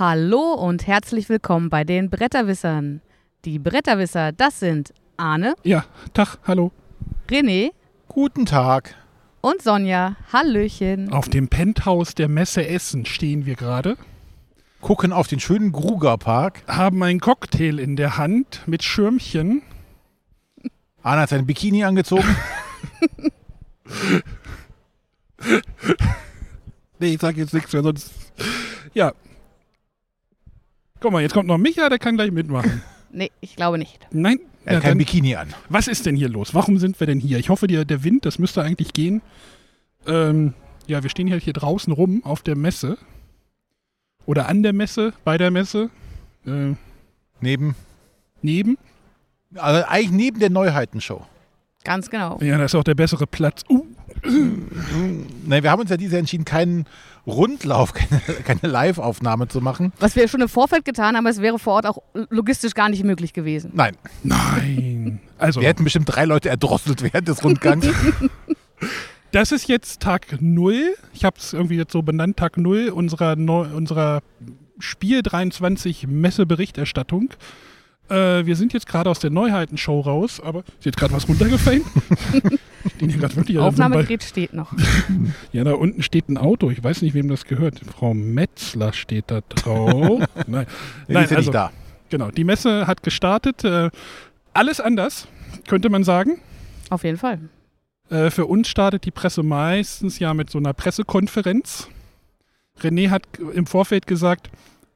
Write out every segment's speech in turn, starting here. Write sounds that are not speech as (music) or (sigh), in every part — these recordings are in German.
Hallo und herzlich willkommen bei den Bretterwissern. Die Bretterwisser, das sind Arne, Ja, Tag, hallo. René Guten Tag. und Sonja. Hallöchen. Auf dem Penthouse der Messe Essen stehen wir gerade, Gucken auf den schönen Grugerpark. haben einen Cocktail in der Hand mit Schirmchen. Anna hat sein Bikini angezogen. (laughs) Nee, ich sag jetzt nichts mehr, sonst. Ja. Guck mal, jetzt kommt noch Micha, der kann gleich mitmachen. (laughs) Nee, ich glaube nicht. Nein? Er Ja, hat kein dann, Bikini an. was ist denn hier los? Warum sind wir denn hier? Ich hoffe, der, der Wind, das müsste eigentlich gehen. Ähm, ja, wir stehen hier, hier draußen rum auf der Messe. Oder an der Messe, bei der Messe. Äh, Neben, neben. also eigentlich neben der Neuheitenshow. Ganz genau. Ja, das ist auch der bessere Platz. Uh, Ne, wir haben uns ja dieses Jahr entschieden, keinen Rundlauf, (laughs) keine, keine Live-Aufnahme zu machen. Was wir schon im Vorfeld getan haben, es wäre vor Ort auch logistisch gar nicht möglich gewesen. Nein, nein. (laughs) Also, wir hätten bestimmt drei Leute erdrosselt während des Rundgangs. (laughs) das ist jetzt Tag 0. Ich habe es irgendwie jetzt so benannt, Tag 0 unserer, unserer Spiel 23 Messeberichterstattung. Äh, wir sind jetzt gerade aus der Neuheitenshow raus, aber ist jetzt gerade was runtergefallen? (laughs) Stehen hier wirklich Aufnahmegerät steht noch. (laughs) Ja, da unten steht ein Auto. Ich weiß nicht, wem das gehört. Frau Metzler steht da drauf. (laughs) Nein, Die Nein ist ja also, nicht da. genau. Die Messe hat gestartet. Äh, alles anders, könnte man sagen. Auf jeden Fall. Äh, für uns startet die Presse meistens ja mit so einer Pressekonferenz. René hat im Vorfeld gesagt,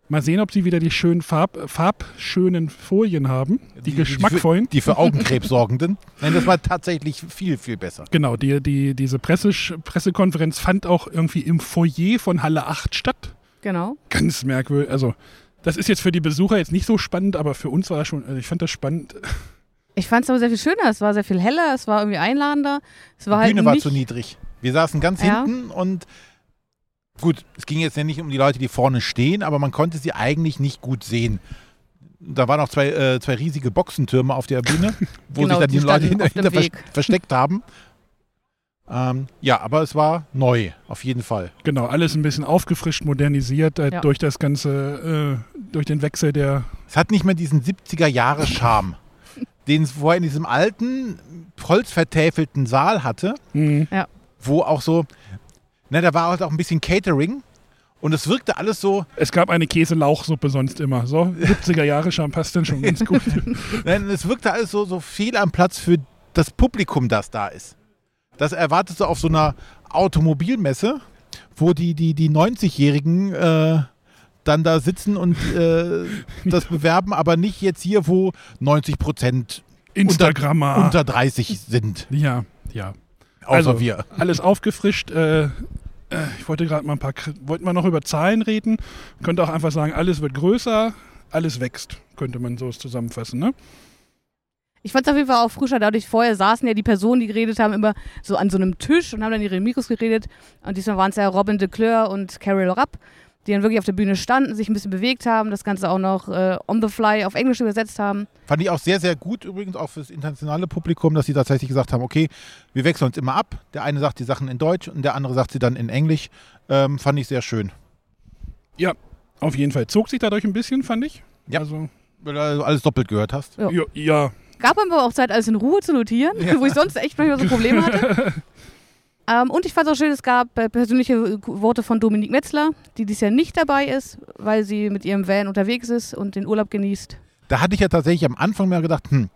mal sehen, ob sie wieder die schönen Farb, farbschönen Folien haben, die, geschmackvollen. Die für Augenkrebs (laughs) sorgenden. Nein, das war tatsächlich viel, viel besser. Genau, die, die, diese Presse, Pressekonferenz fand auch irgendwie im Foyer von Halle 8 statt. Genau. Ganz merkwürdig. Also, das ist jetzt für die Besucher jetzt nicht so spannend, aber für uns war das schon, also ich fand das spannend. (laughs) Ich fand es aber sehr viel schöner. Es war sehr viel heller, es war irgendwie einladender. Es war Die halt Bühne war nicht, zu niedrig. Wir saßen ganz Ja. hinten und gut, es ging jetzt ja nicht um die Leute, die vorne stehen, aber man konnte sie eigentlich nicht gut sehen. Da waren auch zwei, äh, zwei riesige Boxentürme auf der Bühne, (laughs) wo Genau, sich dann die die, Leute hinter, hinter vers versteckt haben. Ähm, ja, aber es war neu, auf jeden Fall. Genau, alles ein bisschen aufgefrischt, modernisiert äh, Ja. durch das ganze, äh, durch den Wechsel der. Es hat nicht mehr diesen 70er-Jahre-Charme, (laughs) den es vorher in diesem alten, holzvertäfelten Saal hatte. Hm, wo auch so, ne, da war halt auch ein bisschen Catering und es wirkte alles so, Es gab eine Käse-Lauchsuppe sonst immer. So, (laughs) 70er Jahre schon passt dann schon ganz gut. (laughs) nein, es wirkte alles so, so fehl am Platz für das Publikum, das da ist. Das erwartest du auf so einer Automobilmesse, wo die, die, die 90-Jährigen äh, dann da sitzen und äh, (laughs) das bewerben, aber nicht jetzt hier, wo 90 Prozent Instagrammer. unter 30 sind, ja, ja. Außer Also, wir. (laughs) Alles aufgefrischt. Äh, äh, ich wollte gerade mal ein paar, wollten wir noch über Zahlen reden. Könnte auch einfach sagen, alles wird größer, alles wächst, könnte man so zusammenfassen, ne? Ich fand es auf jeden Fall auch frischer. Dadurch vorher saßen ja die Personen, die geredet haben, immer so an so einem Tisch und haben dann ihre Mikros geredet. Und diesmal waren es ja Robin de Cleur und Carol Rapp, die dann wirklich auf der Bühne standen, sich ein bisschen bewegt haben, das Ganze auch noch äh, on the fly auf Englisch übersetzt haben. Fand ich auch sehr, sehr gut übrigens, auch fürs internationale Publikum, dass sie tatsächlich gesagt haben, okay, wir wechseln uns immer ab. Der eine sagt die Sachen in Deutsch und der andere sagt sie dann in Englisch. Ähm, fand ich sehr schön. Ja, auf jeden Fall. Zog sich dadurch ein bisschen, fand ich. Ja. Also, Weil du alles doppelt gehört hast. Ja. ja, ja. Gab aber auch Zeit, alles in Ruhe zu notieren, wo ich sonst echt manchmal so Probleme hatte. (laughs) ähm, und ich fand es auch schön, es gab äh, persönliche äh, Worte von Dominique Metzler, die dieses Jahr nicht dabei ist, weil sie mit ihrem Van unterwegs ist und den Urlaub genießt. Da hatte ich ja tatsächlich am Anfang mal gedacht, hm,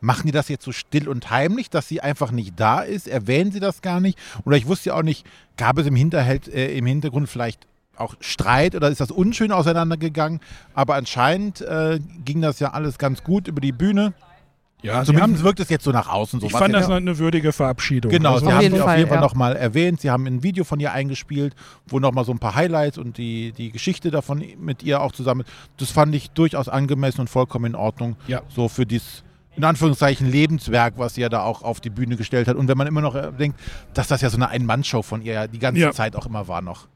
machen die das jetzt so still und heimlich, dass sie einfach nicht da ist? Erwähnen sie das gar nicht? Oder ich wusste ja auch nicht, gab es im, Hinterhalt, äh, im Hintergrund vielleicht auch Streit oder ist das unschön auseinandergegangen? Aber anscheinend äh, ging das ja alles ganz gut über die Bühne. Ja, Zumindest haben, wirkt es jetzt so nach außen so. ich fand das eine würdige Verabschiedung. Genau, Also, sie haben sie auf jeden Fall ja. nochmal erwähnt. Sie haben ein Video von ihr eingespielt, wo nochmal so ein paar Highlights und die, die Geschichte davon mit ihr auch zusammen. Das fand ich durchaus angemessen und vollkommen in Ordnung. Ja. So für dieses, in Anführungszeichen, Lebenswerk, was sie ja da auch auf die Bühne gestellt hat. Und wenn man immer noch äh, denkt, dass das ja so eine Ein-Mann-Show von ihr ja die ganze Ja. Zeit auch immer war noch.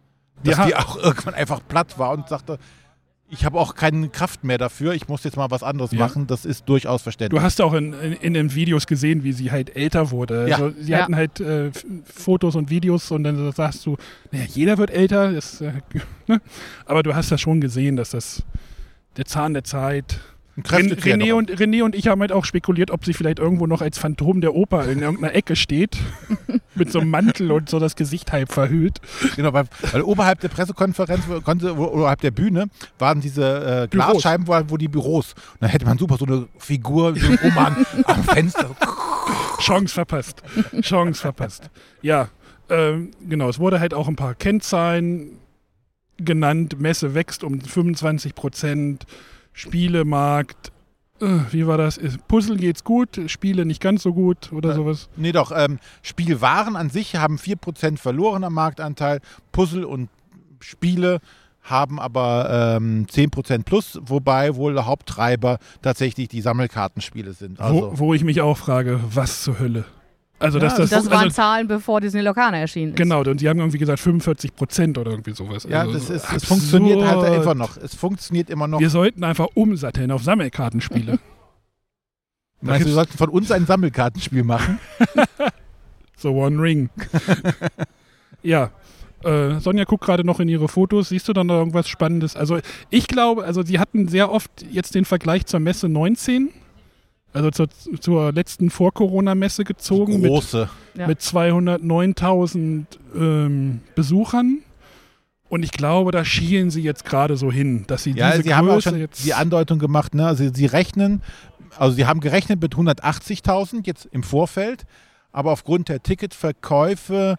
Dass die auch (laughs) irgendwann einfach platt war und sagte, Ich habe auch keine Kraft mehr dafür. Ich muss jetzt mal was anderes Ja. machen. Das ist durchaus verständlich. Du hast auch in, in, in den Videos gesehen, wie sie halt älter wurde. Ja. Also, sie Ja. hatten halt äh, Fotos und Videos und dann sagst du, naja, jeder wird älter. Das, äh, (laughs) ne? Aber du hast ja schon gesehen, dass das der Zahn der Zeit. René, und, René und ich haben halt auch spekuliert, ob sie vielleicht irgendwo noch als Phantom der Oper in irgendeiner Ecke steht. (laughs) mit so einem Mantel und so das Gesicht halb verhüllt. Genau, weil, weil oberhalb der Pressekonferenz, konnte, wo- oberhalb der Bühne, waren diese äh. Glasscheiben, wo, wo die Büros. Und dann hätte man super so eine Figur, so einen Roman (laughs) am Fenster. Chance verpasst. Chance verpasst. Ja, ähm, genau. Es wurde halt auch ein paar Kennzahlen genannt. Messe wächst um 25 Prozent. Spielemarkt. Äh, wie war das? Puzzle geht's gut, Spiele nicht ganz so gut oder Ja. sowas. Nee, doch, ähm, Spielwaren an sich haben 4% verloren am Marktanteil. Puzzle und Spiele haben aber ähm, 10% plus, wobei wohl der Haupttreiber tatsächlich die Sammelkartenspiele sind. Also, wo, wo ich mich auch frage, was zur Hölle? Also, dass Ja, das. Das waren also, Zahlen, bevor Disney Locana erschienen ist. Genau, und sie haben irgendwie gesagt 45 Prozent oder irgendwie sowas. ja, also, das ist, es funktioniert halt immer noch. Es funktioniert immer noch. Wir sollten einfach umsatteln auf Sammelkartenspiele. (laughs) Meinst du, wir sollten von uns ein Sammelkartenspiel machen? (laughs) So One Ring. (laughs) ja. Äh, Sonja guckt gerade noch in ihre Fotos. Siehst du dann noch irgendwas Spannendes? Also ich glaube, also sie hatten sehr oft jetzt den Vergleich zur Messe 19, also zur, zur letzten Vor-Corona-Messe gezogen mit, Große. Ja. mit 209.000 ähm, Besuchern. Und ich glaube, da schielen sie jetzt gerade so hin, dass sie Ja, diese sie haben auch Größe schon jetzt die Andeutung gemacht, ne? Also sie rechnen, also sie haben gerechnet mit 180.000 jetzt im Vorfeld, aber aufgrund der Ticketverkäufe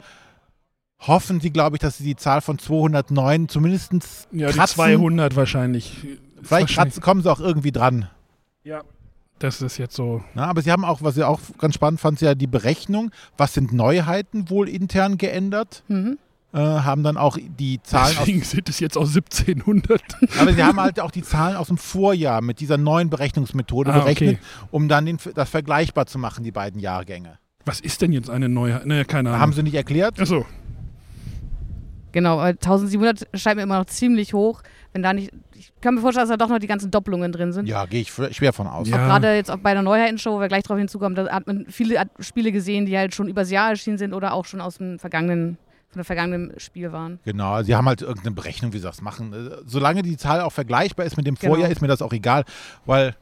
hoffen sie, glaube ich, dass sie die Zahl von 209 zumindest ja, die kratzen. 200 wahrscheinlich. Vielleicht Wahrscheinlich. kratzen, kommen sie auch irgendwie dran. Ja. Das ist jetzt so. Ne? Aber sie haben auch, was ich auch ganz spannend fand, ja die Berechnung, was sind Neuheiten wohl intern geändert, Mhm. äh, haben dann auch die Zahlen aus Deswegen sind es jetzt auch 1700. (laughs) Aber sie haben halt (laughs) auch die Zahlen aus dem Vorjahr mit dieser neuen Berechnungsmethode Ah, berechnet, okay. um dann den, das vergleichbar zu machen, die beiden Jahrgänge. Was ist denn jetzt eine neue? Ne, keine Ahnung. Haben sie nicht erklärt? Achso. Genau, äh, 1700 scheint mir immer noch ziemlich hoch. Wenn da nicht, ich kann mir vorstellen, dass da doch noch die ganzen Doppelungen drin sind. Ja, gehe ich schwer von aus. Ja. Gerade jetzt auch bei der Neuheitenshow, wo wir gleich drauf hinzukommen, da hat man viele Spiele gesehen, die halt schon übers Jahr erschienen sind oder auch schon aus dem vergangenen, von der vergangenen Spiel waren. Genau, sie haben halt irgendeine Berechnung, wie sie das machen. Äh, Solange die Zahl auch vergleichbar ist mit dem Genau. Vorjahr, ist mir das auch egal, weil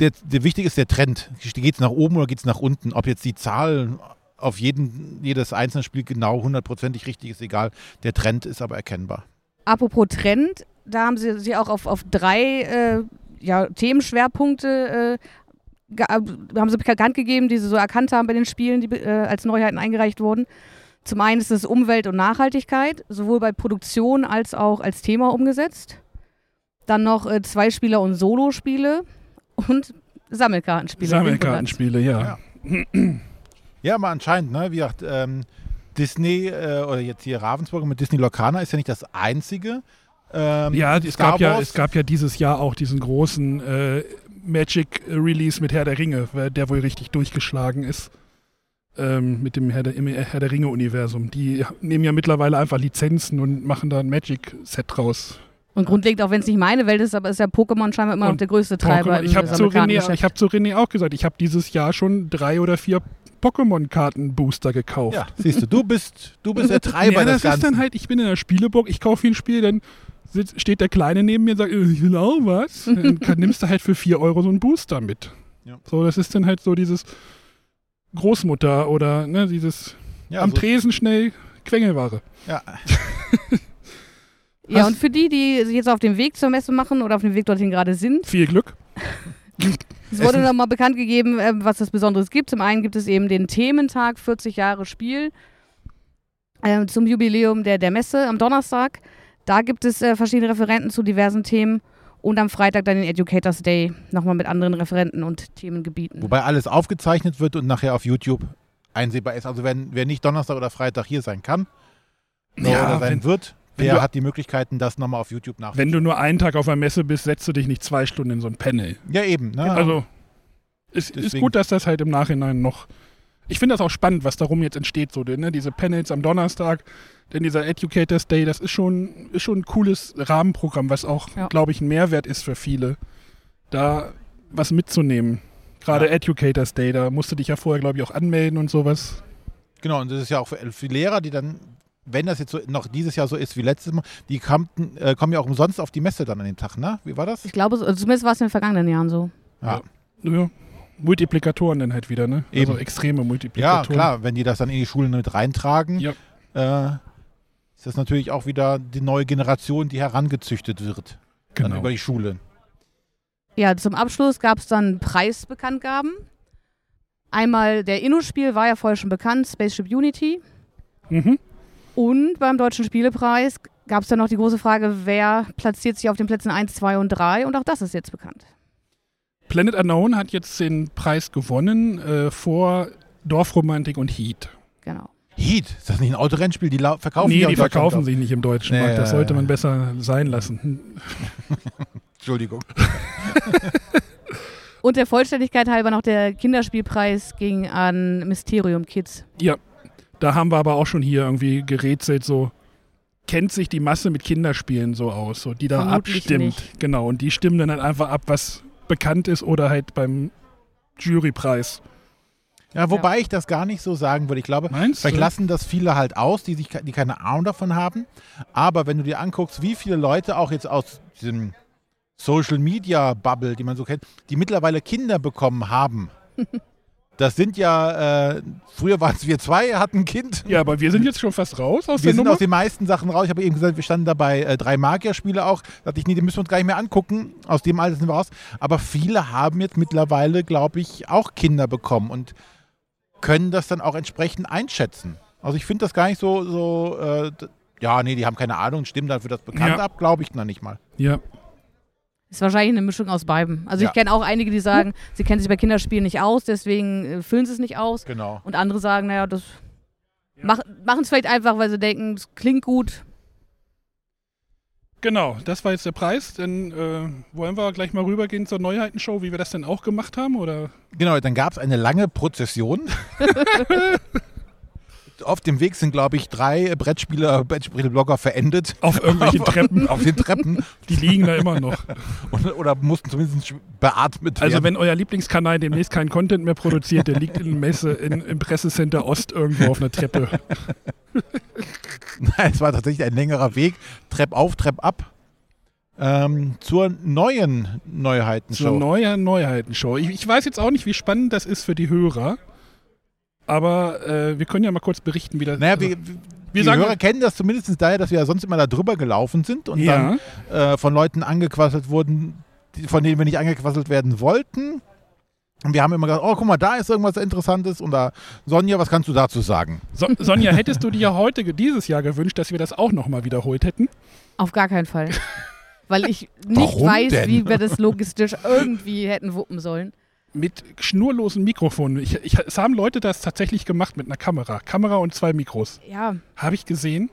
der, der wichtig ist der Trend. Geht es nach oben oder geht es nach unten? Ob jetzt die Zahl auf jeden, jedes einzelne Spiel genau hundertprozentig richtig ist, egal. Der Trend ist aber erkennbar. Apropos Trend, da haben sie sie auch auf, auf drei äh, ja, Themenschwerpunkte äh, ge- äh, haben sie bekannt gegeben, die sie so erkannt haben bei den Spielen, die äh, als Neuheiten eingereicht wurden. Zum einen ist es Umwelt und Nachhaltigkeit, sowohl bei Produktion als auch als Thema umgesetzt. Dann noch äh, Zweispieler- und Solospiele und Sammelkartenspiele. Sammelkartenspiele, ja. Ja, aber anscheinend, ne? Wie gesagt, ähm, Disney äh, oder jetzt hier Ravensburger mit Disney Locana ist ja nicht das einzige. Ähm, Ja, es Star gab ja, es gab ja dieses Jahr auch diesen großen äh, Magic-Release mit Herr der Ringe, der wohl richtig durchgeschlagen ist. Ähm, mit dem Herr der, Herr der Ringe-Universum. Die nehmen ja mittlerweile einfach Lizenzen und machen da ein Magic-Set draus. Und grundlegend, auch wenn es nicht meine Welt ist, aber ist ja Pokémon scheinbar immer noch der größte Treiber Pokémon. Ich habe zu, René, ich hab zu René auch gesagt, ich habe dieses Jahr schon drei oder vier Pokémon-Karten-Booster gekauft. Ja, siehst du, du bist, du bist der (laughs) Treiber ja, des das ist Ganzen. dann halt, ich bin in der Spieleburg, ich kaufe hier ein Spiel, dann sitzt, steht der Kleine neben mir und sagt, äh, ich will auch was. (laughs) Dann kann, nimmst du halt für 4 Euro so einen Booster mit. Ja. So, das ist dann halt so dieses Großmutter oder ne, dieses ja, am so, Tresen schnell Quengelware. ja, Ja, und für die, die sich jetzt auf dem Weg zur Messe machen oder auf dem Weg dorthin gerade sind, Viel Glück. (laughs) es wurde nochmal bekannt gegeben, äh, was das Besonderes gibt. Zum einen gibt es eben den Thementag 40 Jahre Spiel äh, zum Jubiläum der, der Messe am Donnerstag. Da gibt es äh, verschiedene Referenten zu diversen Themen und am Freitag dann den Educators Day nochmal mit anderen Referenten und Themengebieten. wobei alles aufgezeichnet wird und nachher auf YouTube einsehbar ist. Also wenn, wer nicht Donnerstag oder Freitag hier sein kann Ja, oder sein wenn- wird, wenn der du- hat die Möglichkeiten, das nochmal auf YouTube nach. Wenn du nur einen Tag auf der Messe bist, setzt du dich nicht zwei Stunden in so ein Panel. Ja, eben. Ne? Also, es ist gut, dass das halt im Nachhinein noch Ich finde das auch spannend, was darum jetzt entsteht, so ne? diese Panels am Donnerstag, denn dieser Educators Day, das ist schon, ist schon ein cooles Rahmenprogramm, was auch, Ja. glaube ich, ein Mehrwert ist für viele, da was mitzunehmen. Gerade Ja. Educators Day, da musst du dich ja vorher, glaube ich, auch anmelden und sowas. Genau, und das ist ja auch für, für Lehrer, die dann, wenn das jetzt so noch dieses Jahr so ist wie letztes Mal, die kommen, äh, kommen ja auch umsonst auf die Messe dann an dem Tag, ne? Wie war das? Ich glaube, so- also zumindest war es in den vergangenen Jahren so. Ja, Ja. Multiplikatoren dann halt wieder, ne? Also Eben. extreme ja Multiplikatoren. klar, wenn die das dann in die Schulen mit reintragen, Ja. äh, ist das natürlich auch wieder die neue Generation, die herangezüchtet wird. Dann Genau. über die Schule. Ja, zum Abschluss gab es dann Preisbekanntgaben. Einmal der Inno-Spiel war ja vorher schon bekannt, Spaceship Unity. Mhm. Und beim Deutschen Spielepreis gab es dann noch die große Frage, wer platziert sich auf den Plätzen 1, 2 und 3. Und auch das ist jetzt bekannt. Planet Unknown hat jetzt den Preis gewonnen äh, vor Dorfromantik und Heat. Genau. Heat, ist das nicht ein Autorennspiel? Die verkaufen nee, auch die in Deutschland verkaufen sich nicht im deutschen Nee, Markt. Das sollte man besser sein lassen. (laughs) Entschuldigung. (laughs) Und der Vollständigkeit halber noch der Kinderspielpreis ging an Mysterium Kids. Ja, da haben wir aber auch schon hier irgendwie gerätselt, so kennt sich die Masse mit Kinderspielen so aus, so die da Vermutlich abstimmt. nicht. Genau, und die stimmen dann halt einfach ab, was bekannt ist oder halt beim Jurypreis. Ja, wobei ich das gar nicht so sagen würde. Ich glaube, Meinst vielleicht du? lassen das viele halt aus, die, sich, die keine Ahnung davon haben. Aber wenn du dir anguckst, wie viele Leute auch jetzt aus diesem Social Media Bubble, die man so kennt, die mittlerweile Kinder bekommen haben. (laughs) Das sind ja, äh, früher waren es wir zwei, hatten ein Kind. Ja, aber wir sind jetzt schon fast raus aus Wir der sind Nummer. aus den meisten Sachen raus. Ich habe eben gesagt, wir standen dabei äh, drei Magierspiele auch. Da dachte ich, nee, die müssen wir uns gar nicht mehr angucken. Aus dem Alter sind wir raus. Aber viele haben jetzt mittlerweile, glaube ich, auch Kinder bekommen und können das dann auch entsprechend einschätzen. Also ich finde das gar nicht so, so äh, ja, nee, die haben keine Ahnung, stimmt dann für das bekannt Ja. ab, glaube ich noch nicht mal. ja. Ist wahrscheinlich eine Mischung aus beiden. Also Ja. ich kenne auch einige, die sagen, sie kennen sich bei Kinderspielen nicht aus, deswegen äh, füllen sie es nicht aus. Genau. Und andere sagen, naja, das mach, machen es vielleicht einfach, weil sie denken, es klingt gut. Genau, das war jetzt der Preis. Dann äh, wollen wir gleich mal rübergehen zur Neuheitenshow, wie wir das denn auch gemacht haben, oder? Genau, dann gab es eine lange Prozession. (laughs) (laughs) Auf dem Weg sind, glaube ich, drei Brettspieler, Brettspielblogger verendet. Auf irgendwelchen (laughs) Treppen. Auf den Treppen. Die liegen da immer noch. Oder, oder mussten zumindest beatmet Also werden. wenn euer Lieblingskanal demnächst keinen Content mehr produziert, der liegt in Messe in, im Pressecenter Ost irgendwo auf einer Treppe. (laughs) Nein, es war tatsächlich ein längerer Weg, Trepp auf, Trepp ab, ähm, zur neuen Zur Neuheitenshow. neuen Neuheitenshow. Ich, ich weiß jetzt auch nicht, wie spannend das ist für die Hörer. Aber äh, wir können ja mal kurz berichten, wie das naja, also, wir, wir die sagen- Hörer kennen das zumindest daher, dass wir ja sonst immer da drüber gelaufen sind und ja, dann äh, von Leuten angequasselt wurden, die, von denen wir nicht angequasselt werden wollten. Und wir haben immer gesagt, oh, guck mal, da ist irgendwas Interessantes. Und da, Sonja, was kannst du dazu sagen? so, Sonja, (laughs) hättest du dir ja heute, dieses Jahr gewünscht, dass wir das auch nochmal wiederholt hätten? Auf gar keinen Fall. (laughs) Weil ich nicht Warum weiß, denn? wie wir das logistisch irgendwie hätten wuppen sollen. Mit schnurlosen Mikrofonen. Ich, ich, es haben Leute das tatsächlich gemacht mit einer Kamera. Kamera und zwei Mikros. Ja, Habe ich gesehen.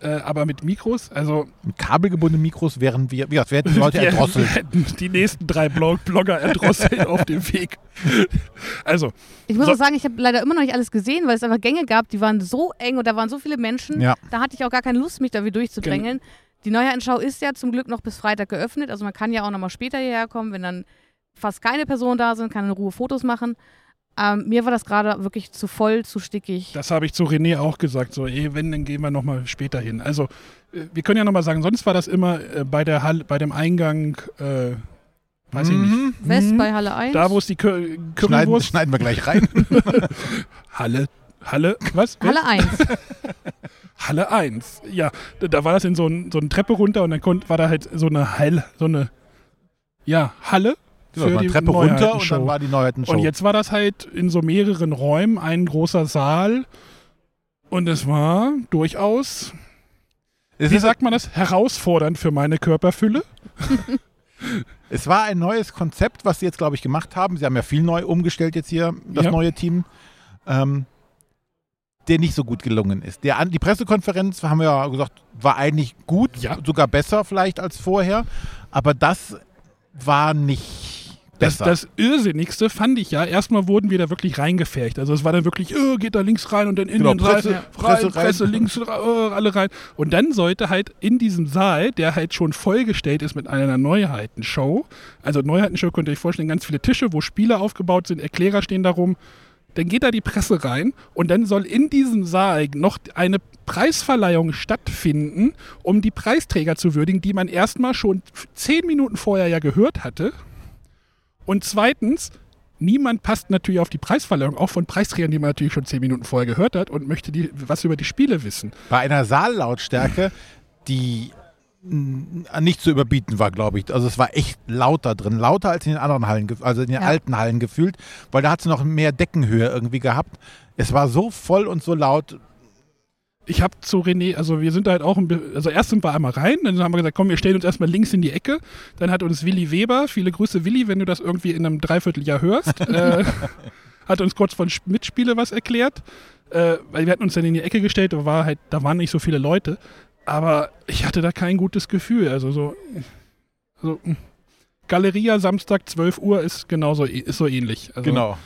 Äh, aber mit Mikros, also Mit kabelgebundenen Mikros wären wir, wie gesagt, wir hätten die Leute (laughs) wir erdrosselt. hätten die nächsten drei Blog Blogger erdrosselt (laughs) auf dem Weg. Also, ich muss So- auch sagen, ich habe leider immer noch nicht alles gesehen, weil es einfach Gänge gab, die waren so eng und da waren so viele Menschen. Ja. Da hatte ich auch gar keine Lust, mich da wieder durchzudrängeln. Die Neuheitenschau ist ja zum Glück noch bis Freitag geöffnet. Also man kann ja auch noch mal später hierher kommen, wenn dann fast keine Personen da sind, kann in Ruhe Fotos machen. Ähm, mir war das gerade wirklich zu voll, zu stickig. das habe ich zu René auch gesagt. So, eh, wenn, dann gehen wir nochmal später hin. Also, äh, wir können ja nochmal sagen, sonst war das immer äh, bei, der Hall, bei dem Eingang, äh, weiß ich nicht, Mhm, West mhm. bei Halle 1. da wo es die Schneiden, Currywurst... schneiden wir gleich rein. (laughs) Halle, Halle, was? Halle 1. (laughs) Halle 1. Ja, da, da war das in so, ein, so eine Treppe runter und dann konnt, war da halt so eine Halle, so eine, ja, Halle. So, mal Treppe runter und dann war die Neuheitenshow. Und jetzt war das halt in so mehreren Räumen ein großer Saal und es war durchaus, es, wie sagt man das, herausfordernd für meine Körperfülle. (laughs) es war ein neues Konzept, was sie jetzt, glaube ich, gemacht haben. Sie haben ja viel neu umgestellt jetzt hier, das Ja. neue Team. Ähm, der nicht so gut gelungen ist. Der, die Pressekonferenz, haben wir ja gesagt, war eigentlich gut, Ja. sogar besser vielleicht als vorher. Aber das war nicht besser. das Irrsinnigste fand ich ja, erstmal wurden wir da wirklich reingefecht. Also es war dann wirklich, äh, geht da links rein und dann innen Genau, rein, Presse- rein, Presse Presse, rein. links, äh, alle rein. Und dann sollte halt in diesem Saal, der halt schon vollgestellt ist mit einer Neuheitenshow, also Neuheitenshow könnt ihr euch vorstellen, ganz viele Tische, wo Spiele aufgebaut sind, Erklärer stehen darum, dann geht da die Presse rein und dann soll in diesem Saal noch eine Preisverleihung stattfinden, um die Preisträger zu würdigen, die man erstmal schon zehn Minuten vorher ja gehört hatte. Und zweitens, niemand passt natürlich auf die Preisverleihung, auch von Preisträgern, die man natürlich schon zehn Minuten vorher gehört hat und möchte die, was über die Spiele wissen. Bei einer Saallautstärke, die nicht zu überbieten war, glaube ich. Also es war echt laut da drin, lauter als in den anderen Hallen, also in den Ja. alten Hallen gefühlt, weil da hat sie noch mehr Deckenhöhe irgendwie gehabt. Es war so voll und so laut. Ich habe zu René, also wir sind da halt auch, ein, also erst sind wir einmal rein, dann haben wir gesagt, komm, wir stellen uns erstmal links in die Ecke. Dann hat uns Willi Weber, viele Grüße Willi, wenn du das irgendwie in einem Dreivierteljahr hörst, (laughs) äh, hat uns kurz von Sp- Mitspiele was erklärt, äh, weil wir hatten uns dann in die Ecke gestellt, da, war halt, da waren nicht so viele Leute, aber ich hatte da kein gutes Gefühl, also so, so mh. Galeria Samstag 12 Uhr ist genauso, ist so ähnlich. Also, Genau.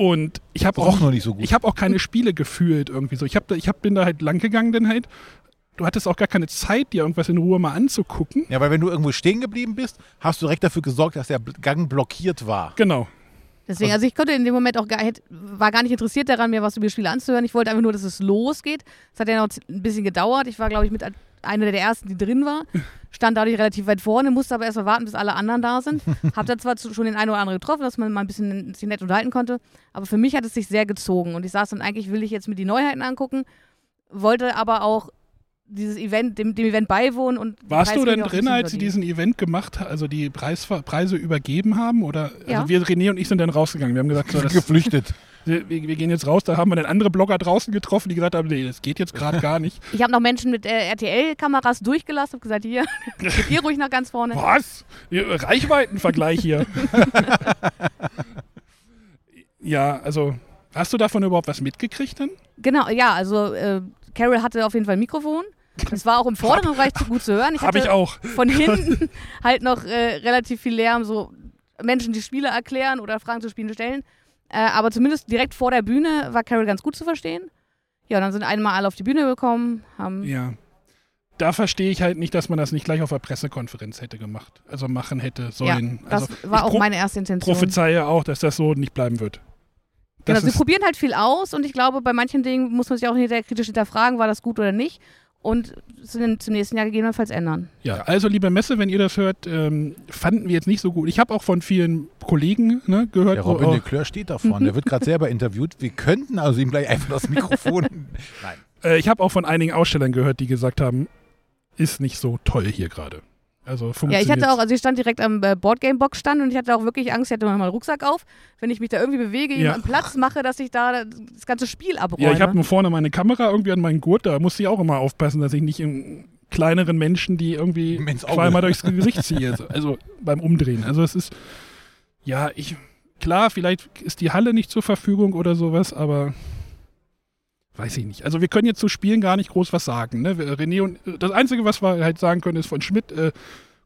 Und ich habe auch noch nicht so gut. ich habe auch keine Spiele gefühlt irgendwie so. Ich, hab, da- ich hab, bin da halt lang gegangen dann halt. Du hattest auch gar keine Zeit, dir irgendwas in Ruhe mal anzugucken. ja, weil wenn du irgendwo stehen geblieben bist, hast du direkt dafür gesorgt, dass der Gang blockiert war. Genau. Deswegen, also ich konnte in dem Moment auch gar, war gar nicht interessiert daran, mir was über die Spiele anzuhören. Ich wollte einfach nur, dass es losgeht. Es hat ja noch ein bisschen gedauert. Ich war, glaube ich, mit einer der ersten, die drin war. Stand dadurch relativ weit vorne, musste aber erst mal warten, bis alle anderen da sind. (laughs) Hab da zwar schon den einen oder anderen getroffen, dass man mal ein bisschen sich nett unterhalten konnte, aber für mich hat es sich sehr gezogen. Und ich saß dann eigentlich, will ich jetzt mir die Neuheiten angucken, wollte aber auch dieses Event, dem, dem Event beiwohnen und Warst du denn drin, als sie diesen Event gemacht haben, also die Preisver Preise übergeben haben? Oder Ja. also wir, René und ich, sind dann rausgegangen. Wir haben gesagt, so, das, Geflüchtet. Wir, wir gehen jetzt raus. Da haben wir dann andere Blogger draußen getroffen, die gesagt haben, nee, das geht jetzt gerade gar nicht. Ich habe noch Menschen mit äh, RTL-Kameras durchgelassen, habe gesagt, hier, (laughs) geht ihr ruhig nach ganz vorne. Was? Ja, Reichweitenvergleich hier. (laughs) ja, also hast du davon überhaupt was mitgekriegt dann? Genau, ja, also äh, Carol hatte auf jeden Fall ein Mikrofon. Das war auch im vorderen Bereich zu gut zu hören. Ich Habe hatte ich auch. von (laughs) hinten halt noch äh, relativ viel Lärm, so Menschen, die Spiele erklären oder Fragen zu Spielen stellen. Äh, aber zumindest direkt vor der Bühne war Carol ganz gut zu verstehen. Ja, und dann sind einmal alle auf die Bühne gekommen, haben. Ja. Da verstehe ich halt nicht, dass man das nicht gleich auf der Pressekonferenz hätte gemacht. Also machen hätte sollen. das also, war ich auch meine erste Intention. prophezeie auch, dass das so nicht bleiben wird. Genau, Das sie ist, probieren halt viel aus und ich glaube, bei manchen Dingen muss man sich auch hinterher kritisch hinterfragen, war das gut oder nicht. Und zum nächsten Jahr gegebenenfalls ändern. ja, also liebe Messe, wenn ihr das hört, ähm, fanden wir jetzt nicht so gut. Ich habe auch von vielen Kollegen ne, gehört, Der Robin oh, de Kleur steht da vorne. Der wird gerade selber interviewt. Wir könnten also ihm gleich einfach das Mikrofon. (laughs) Nein. äh, ich habe auch von einigen Ausstellern gehört, die gesagt haben, ist nicht so toll hier gerade. Also Ja, funktioniert. ich hatte auch, also ich stand direkt am äh, Boardgame-Box-Stand und ich hatte auch wirklich Angst, ich hatte noch mal einen Rucksack auf. Wenn ich mich da irgendwie bewege, Ja. einen Platz mache, dass ich da das ganze Spiel abräume. Ja, ich habe nur vorne meine Kamera irgendwie an meinen Gurt, da musste ich auch immer aufpassen, dass ich nicht in kleineren Menschen, die irgendwie zweimal durchs Gesicht ziehe. Also beim Umdrehen. Also es ist, ja, ich, klar, vielleicht ist die Halle nicht zur Verfügung oder sowas, aber weiß ich nicht. Also wir können jetzt zu Spielen gar nicht groß was sagen. Ne? René und das Einzige, was wir halt sagen können, ist von Schmidt, äh,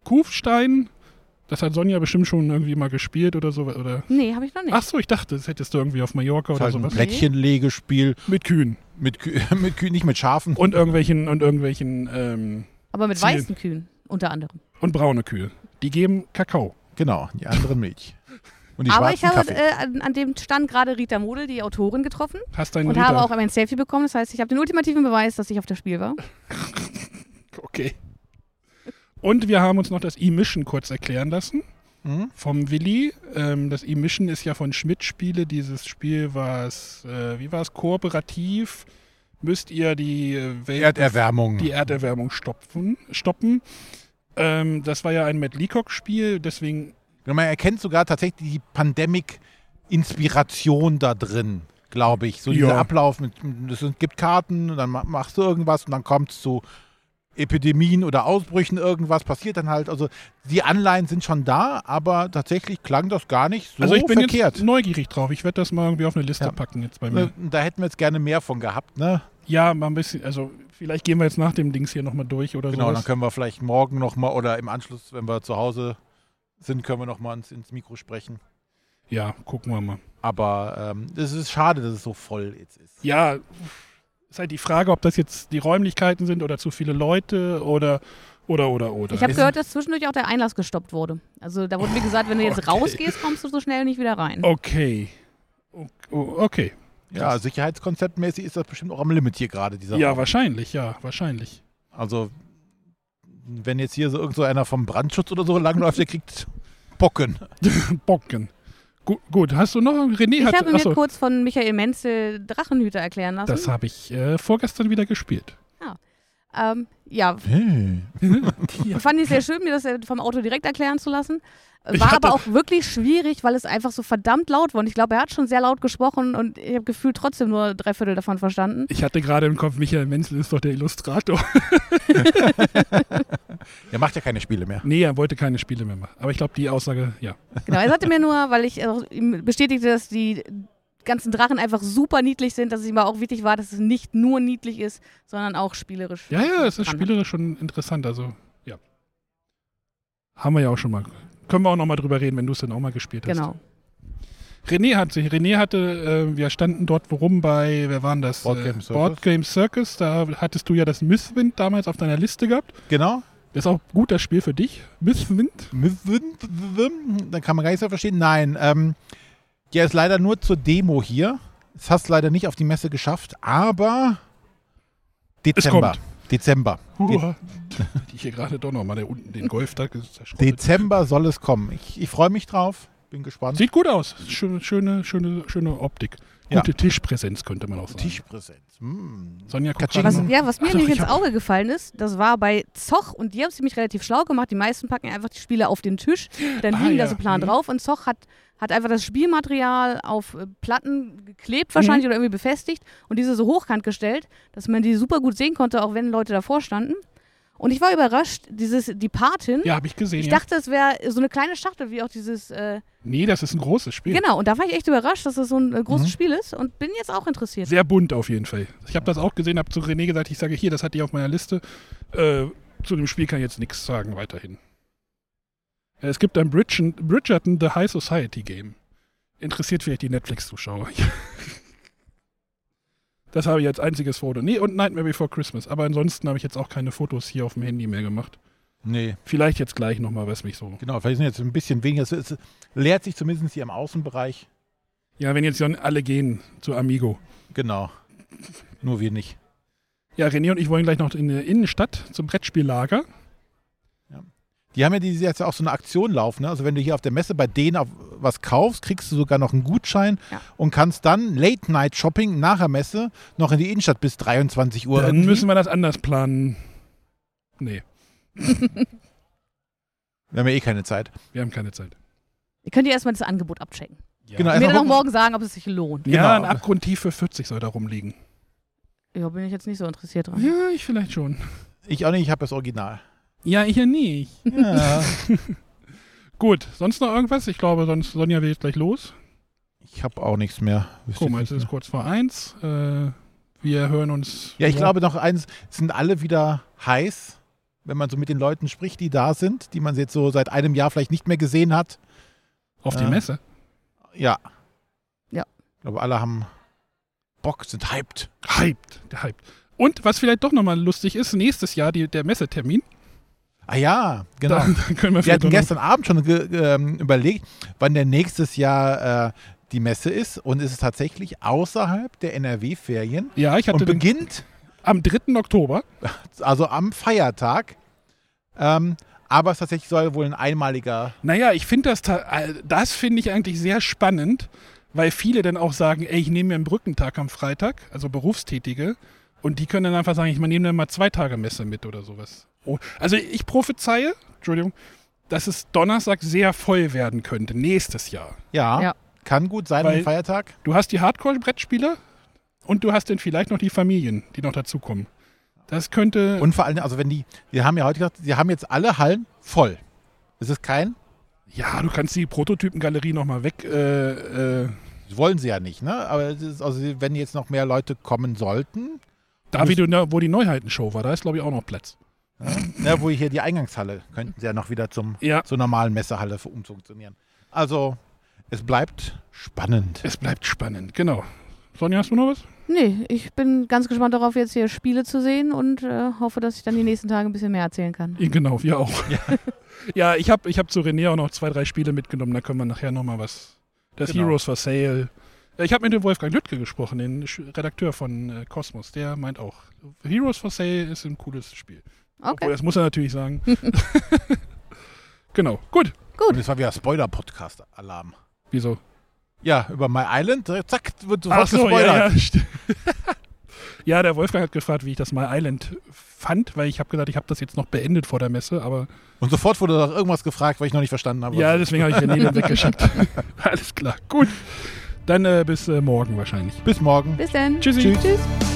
Kufstein. Das hat Sonja bestimmt schon irgendwie mal gespielt oder so. Oder nee, habe ich noch nicht. Ach so, ich dachte, das hättest du irgendwie auf Mallorca Das oder halt ein sowas. Plättchenlegespiel Mit Kühen. mit, Kü (laughs) mit Kühen, nicht mit Schafen. Und irgendwelchen, und irgendwelchen, ähm, Aber mit Ziel. weißen Kühen, unter anderem. und braune Kühe. Die geben Kakao. Genau, die anderen Milch. (laughs) Und die Aber ich habe äh, an, an dem Stand gerade Rita Model, die Autorin, getroffen Hast deinen und Liter. habe auch ein Selfie bekommen. Das heißt, ich habe den ultimativen Beweis, dass ich auf das Spiel war. (laughs) Okay. Und wir haben uns noch das E-Mission kurz erklären lassen. Mhm. Vom Willi. Ähm, das E-Mission ist ja von Schmidt Spiele. Dieses Spiel war es, äh, wie war es, kooperativ. Müsst ihr die äh, Welt Erderwärmung. die Erderwärmung stopfen, stoppen. Ähm, das war ja ein Matt Leacock-Spiel, deswegen Man erkennt sogar tatsächlich die Pandemic-Inspiration da drin, glaube ich. So dieser Ja. Ablauf, mit, es gibt Karten, und dann ma- machst du irgendwas und dann kommt es zu Epidemien oder Ausbrüchen, irgendwas passiert dann halt. Also die Anleihen sind schon da, aber tatsächlich klang das gar nicht so also ich bin verkehrt. jetzt neugierig drauf. Ich werde das mal irgendwie auf eine Liste Ja. packen jetzt bei mir. Äh, Da hätten wir jetzt gerne mehr von gehabt, ne? Ja, mal ein bisschen, also vielleicht gehen wir jetzt nach dem Dings hier nochmal durch oder Genau, sowas. dann können wir vielleicht morgen nochmal oder im Anschluss, wenn wir zu Hause sind, können wir noch mal ins, ins Mikro sprechen. Ja, gucken wir mal. Aber ähm, es ist schade, dass es so voll jetzt ist. Ja, ist halt die Frage, ob das jetzt die Räumlichkeiten sind oder zu viele Leute oder oder oder oder. Ich habe gehört, dass zwischendurch auch der Einlass gestoppt wurde. Also da wurde mir gesagt, wenn du jetzt Okay. rausgehst, kommst du so schnell nicht wieder rein. Okay. Okay. Ja, sicherheitskonzeptmäßig ist das bestimmt auch am Limit hier gerade, dieser Ja, Raum. wahrscheinlich, ja, wahrscheinlich. Also, wenn jetzt hier so irgend so einer vom Brandschutz oder so langläuft, der kriegt Pocken. (laughs) Bocken. Gu gut, hast du noch? René Ich hat. habe mir achso, kurz von Michael Menzel Drachenhüter erklären lassen. das habe ich äh, vorgestern wieder gespielt. ähm, ja, Hey. fand ich sehr schön, mir das äh, vom Auto direkt erklären zu lassen. War aber auch wirklich schwierig, weil es einfach so verdammt laut war. Und ich glaube, er hat schon sehr laut gesprochen und ich habe gefühlt trotzdem nur drei Viertel davon verstanden. Ich hatte gerade im Kopf, Michael Menzel ist doch der Illustrator. Der (laughs) macht ja keine Spiele mehr. nee, er wollte keine Spiele mehr machen. Aber ich glaube, die Aussage, ja. Genau, er sagte mir nur, weil ich bestätigte, dass die ganzen Drachen einfach super niedlich sind, dass es ihm aber auch wichtig war, dass es nicht nur niedlich ist, sondern auch spielerisch. Ja, ja, es ist spielerisch schon interessant. Also, ja. Haben wir ja auch schon mal. Können wir auch noch mal drüber reden, wenn du es dann auch mal gespielt hast. Genau. René hat sich, René hatte, äh, wir standen dort worum bei, wer waren das? Board Game äh, Circus. Board Game Circus. Da hattest du ja das Misswind damals auf deiner Liste gehabt. Genau. Das ist auch gut das Spiel für dich. Misswind. Dann kann man gar nicht so verstehen. Nein, ähm, ja, ist leider nur zur Demo hier. Es hast leider nicht auf die Messe geschafft, aber Dezember. Dezember. De Huah. Die hier gerade doch noch mal der unten den Golftag zerschrottet. Dezember soll es kommen. Ich, ich freue mich drauf. Bin gespannt. Sieht gut aus. Schöne, schöne, schöne, schöne Optik. Ja. Gute Tischpräsenz könnte man auch sagen. Tischpräsenz. Hm. Sonja gerade Was, ja, was mir Ach doch, nämlich ich ins Auge gefallen ist, das war bei Zoch und die haben es nämlich relativ schlau gemacht. Die meisten packen einfach die Spiele auf den Tisch, dann Ah, liegen da ja. so plan Mhm. drauf und Zoch hat, hat einfach das Spielmaterial auf äh, Platten geklebt Mhm. wahrscheinlich oder irgendwie befestigt und diese so hochkant gestellt, dass man die super gut sehen konnte, auch wenn Leute davor standen. Und ich war überrascht, dieses, die Patin, Ja, habe ich gesehen. ich ja. dachte, es wäre so eine kleine Schachtel, wie auch dieses, äh, Nee, das ist ein großes Spiel. genau, und da war ich echt überrascht, dass das so ein äh, großes Mhm. Spiel ist und bin jetzt auch interessiert. Sehr bunt auf jeden Fall. Ich habe das auch gesehen, habe zu René gesagt, ich sage hier, das hatte ich auf meiner Liste. Äh, zu dem Spiel kann ich jetzt nichts sagen weiterhin. Äh, Es gibt ein Bridgerton, Bridgerton The High Society Game. Interessiert vielleicht die Netflix-Zuschauer. (laughs) Das habe ich als einziges Foto. Nee, und Nightmare Before Christmas. Aber ansonsten habe ich jetzt auch keine Fotos hier auf dem Handy mehr gemacht. Nee, Vielleicht jetzt gleich nochmal, was mich so. genau. Vielleicht sind jetzt ein bisschen weniger. Es, es leert sich zumindest hier im Außenbereich. Ja, wenn jetzt schon alle gehen zu Amigo. Genau. Nur wir nicht. Ja, René und ich wollen gleich noch in die Innenstadt zum Brettspiellager. Die haben ja dieses Jahr jetzt auch so eine Aktion laufen. Ne? Also wenn du hier auf der Messe bei denen auf was kaufst, kriegst du sogar noch einen Gutschein Ja. und kannst dann Late-Night-Shopping nach der Messe noch in die Innenstadt bis 23 Uhr. Dann irgendwie. müssen wir das anders planen. Nee, (laughs) wir haben ja eh keine Zeit. wir haben keine Zeit. Ihr könnt ja erstmal das Angebot abchecken. Ja, Genau, Und mir dann auch gucken. morgen sagen, ob es sich lohnt. ja Genau. ein Abgrundtief für 40 soll da rumliegen. Ja, bin ich jetzt nicht so interessiert dran. Ja, ich vielleicht schon. Ich auch nicht, ich habe das Original. Ja, ich ja nicht. Ja. (laughs) Gut, sonst noch irgendwas? Ich glaube, sonst Sonja will jetzt gleich los. ich habe auch nichts mehr. Guck mal, jetzt ist es kurz vor eins. Äh, wir hören uns. ja, ich glaube noch eins, es sind alle wieder heiß, wenn man so mit den Leuten spricht, die da sind, die man jetzt so seit einem Jahr vielleicht nicht mehr gesehen hat. Auf die Ja. Messe. Ja. Ja. Ich glaube, alle haben Bock, sind hyped. Hyped, der hyped. Und was vielleicht doch nochmal lustig ist, nächstes Jahr die, der Messetermin. Ah ja, genau. Da, da können wir Wir hatten gestern Abend schon ähm, überlegt, wann der nächstes Jahr äh, die Messe ist. Und es ist tatsächlich außerhalb der NRW-Ferien Ja, ich hatte und beginnt am 3. Oktober. (laughs) also am Feiertag. Ähm, aber es tatsächlich soll wohl ein einmaliger. Naja, ich finde das, äh, das finde ich eigentlich sehr spannend, weil viele dann auch sagen, ey, ich nehme mir einen Brückentag am Freitag, also Berufstätige, und die können dann einfach sagen, ich nehme dann mal zwei Tage Messe mit oder sowas. Oh, also ich prophezeie, Entschuldigung, dass es Donnerstag sehr voll werden könnte, nächstes Jahr. Ja, Ja. kann gut sein, Weil- Feiertag. Du hast die Hardcore-Brettspieler und du hast dann vielleicht noch die Familien, die noch dazukommen. Das könnte. Und vor allem, also wenn die, wir haben ja heute gesagt, sie haben jetzt alle Hallen voll. Es ist kein, ja, du kannst die Prototypengalerie nochmal weg. Äh, äh, wollen sie ja nicht, ne? Aber es ist, also wenn jetzt noch mehr Leute kommen sollten, da, wie du, wo die Neuheitenshow war, da ist, glaube ich, auch noch Platz. Ja, wo hier die Eingangshalle könnten sie ja noch wieder zum, Ja. zur normalen Messehalle fu- umfunktionieren. Also, es bleibt spannend. Es bleibt spannend, genau. Sonja, hast du noch was? Nee, ich bin ganz gespannt darauf, jetzt hier Spiele zu sehen und äh, hoffe, dass ich dann die nächsten Tage ein bisschen mehr erzählen kann. Ja, Genau, wir auch. Ja, (laughs) ich habe ich hab zu René auch noch zwei, drei Spiele mitgenommen. Da können wir nachher nochmal was. Das Genau. Heroes for Sale. Äh, Ich habe mit dem Wolfgang Lüttke gesprochen, den Redakteur von äh, Cosmos. Der meint auch, Heroes for Sale ist ein cooles Spiel. Obwohl, Okay, das muss er natürlich sagen. (laughs) (laughs) genau, gut. Und es war wieder Spoiler-Podcast-Alarm. Wieso? Ja, über My Island, äh, zack, wird sofort Ach so, gespoilert. ja, (laughs) ja, ja, der Wolfgang hat gefragt, wie ich das My Island fand, weil ich habe gesagt, ich habe das jetzt noch beendet vor der Messe, aber Und sofort wurde noch irgendwas gefragt, weil ich noch nicht verstanden habe. ja, deswegen habe ich René dann weggeschickt. Alles klar, gut. Dann äh, bis äh, morgen wahrscheinlich. Bis morgen. bis dann. Tschüssi. Tschüss. Tschüss.